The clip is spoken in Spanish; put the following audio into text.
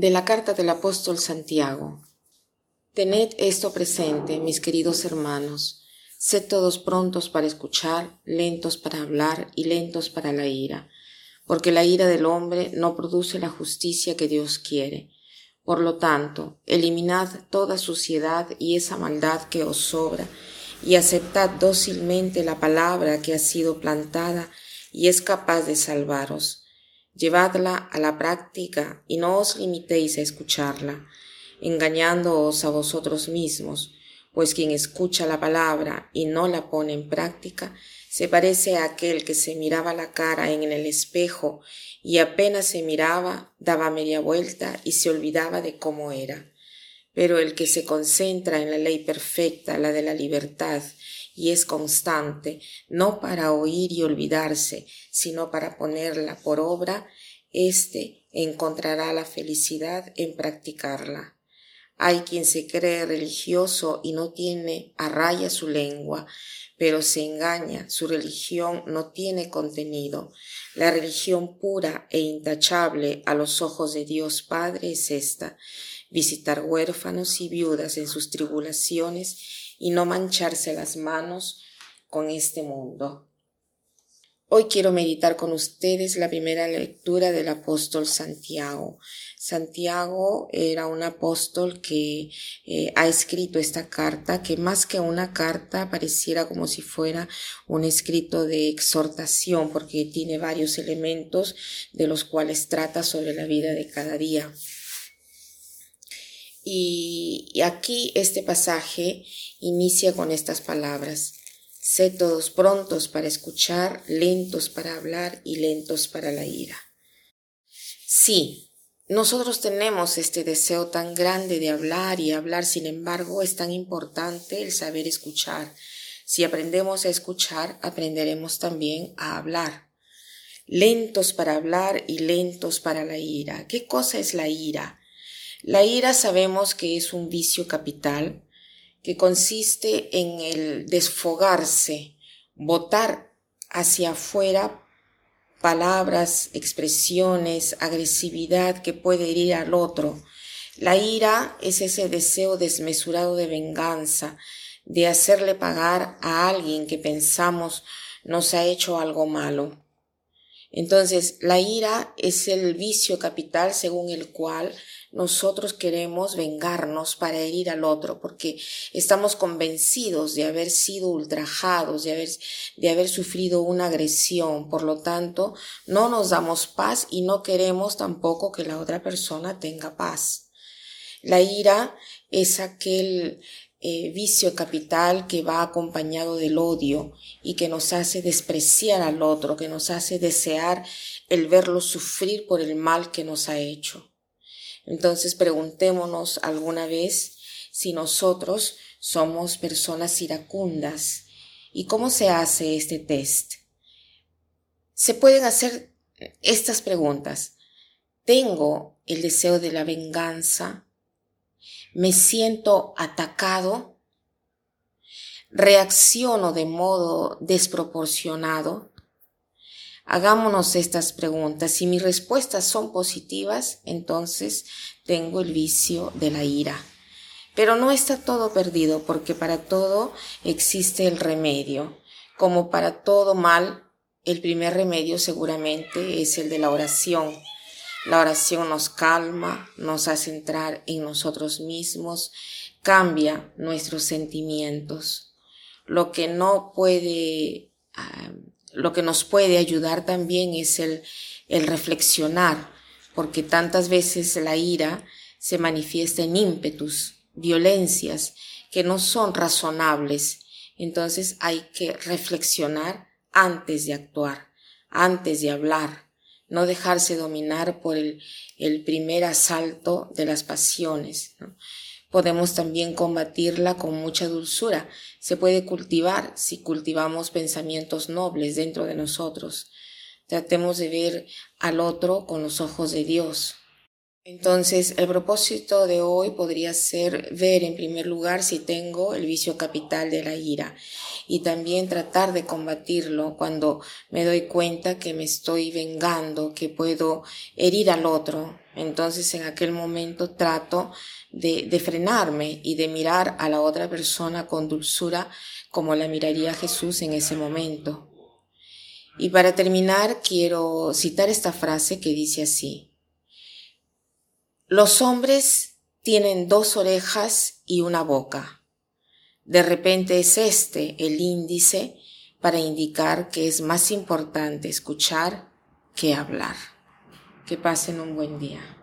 De la carta del apóstol Santiago. Tened esto presente, mis queridos hermanos. Sed todos prontos para escuchar, lentos para hablar y lentos para la ira, porque la ira del hombre no produce la justicia que Dios quiere. Por lo tanto, eliminad toda suciedad y esa maldad que os sobra, y aceptad dócilmente la palabra que ha sido plantada y es capaz de salvaros Llevadla a la práctica y no os limitéis a escucharla, engañándoos a vosotros mismos, pues quien escucha la palabra y no la pone en práctica, se parece a aquel que se miraba la cara en el espejo y apenas se miraba, daba media vuelta y se olvidaba de cómo era. Pero el que se concentra en la ley perfecta, la de la libertad, y es constante, no para oír y olvidarse, sino para ponerla por obra, éste encontrará la felicidad en practicarla. Hay quien se cree religioso y no tiene a raya su lengua, pero se engaña, su religión no tiene contenido. La religión pura e intachable a los ojos de Dios Padre es esta, visitar huérfanos y viudas en sus tribulaciones y no mancharse las manos con este mundo. Hoy quiero meditar con ustedes la primera lectura del apóstol Santiago. Santiago era un apóstol que eh, ha escrito esta carta, que más que una carta pareciera como si fuera un escrito de exhortación, porque tiene varios elementos de los cuales trata sobre la vida de cada día. Y, aquí este pasaje inicia con estas palabras. Sé todos prontos para escuchar, lentos para hablar y lentos para la ira. Sí, nosotros tenemos este deseo tan grande de hablar y hablar, sin embargo, es tan importante el saber escuchar. Si aprendemos a escuchar, aprenderemos también a hablar. Lentos para hablar y lentos para la ira. ¿Qué cosa es la ira? La ira sabemos que es un vicio capital que consiste en el desfogarse, botar hacia afuera palabras, expresiones, agresividad que puede herir al otro. La ira es ese deseo desmesurado de venganza, de hacerle pagar a alguien que pensamos nos ha hecho algo malo. Entonces, la ira es el vicio capital según el cual nosotros queremos vengarnos para herir al otro, porque estamos convencidos de haber sido ultrajados, de haber, de haber sufrido una agresión. Por lo tanto, no nos damos paz y no queremos tampoco que la otra persona tenga paz. La ira es aquel eh, vicio capital que va acompañado del odio y que nos hace despreciar al otro, que nos hace desear el verlo sufrir por el mal que nos ha hecho. Entonces preguntémonos alguna vez si nosotros somos personas iracundas. ¿Y cómo se hace este test? Se pueden hacer estas preguntas. ¿Tengo el deseo de la venganza? ¿Me siento atacado? ¿Reacciono de modo desproporcionado? Hagámonos estas preguntas. Si mis respuestas son positivas, entonces tengo el vicio de la ira. Pero no está todo perdido porque para todo existe el remedio. Como para todo mal, el primer remedio seguramente es el de la oración. La oración nos calma, nos hace entrar en nosotros mismos, cambia nuestros sentimientos. Lo que no puede ah, lo que nos puede ayudar también es el, el reflexionar, porque tantas veces la ira se manifiesta en ímpetus, violencias que no son razonables. Entonces hay que reflexionar antes de actuar, antes de hablar, no dejarse dominar por el, primer asalto de las pasiones. Podemos también combatirla con mucha dulzura. Se puede cultivar si cultivamos pensamientos nobles dentro de nosotros. Tratemos de ver al otro con los ojos de Dios. Entonces, el propósito de hoy podría ser ver en primer lugar si tengo el vicio capital de la ira y también tratar de combatirlo cuando me doy cuenta que me estoy vengando, que puedo herir al otro. Entonces en aquel momento trato de, de frenarme y de mirar a la otra persona con dulzura como la miraría Jesús en ese momento. Y para terminar quiero citar esta frase que dice así. Los hombres tienen dos orejas y una boca. De repente es este el índice para indicar que es más importante escuchar que hablar. Que pasen un buen día.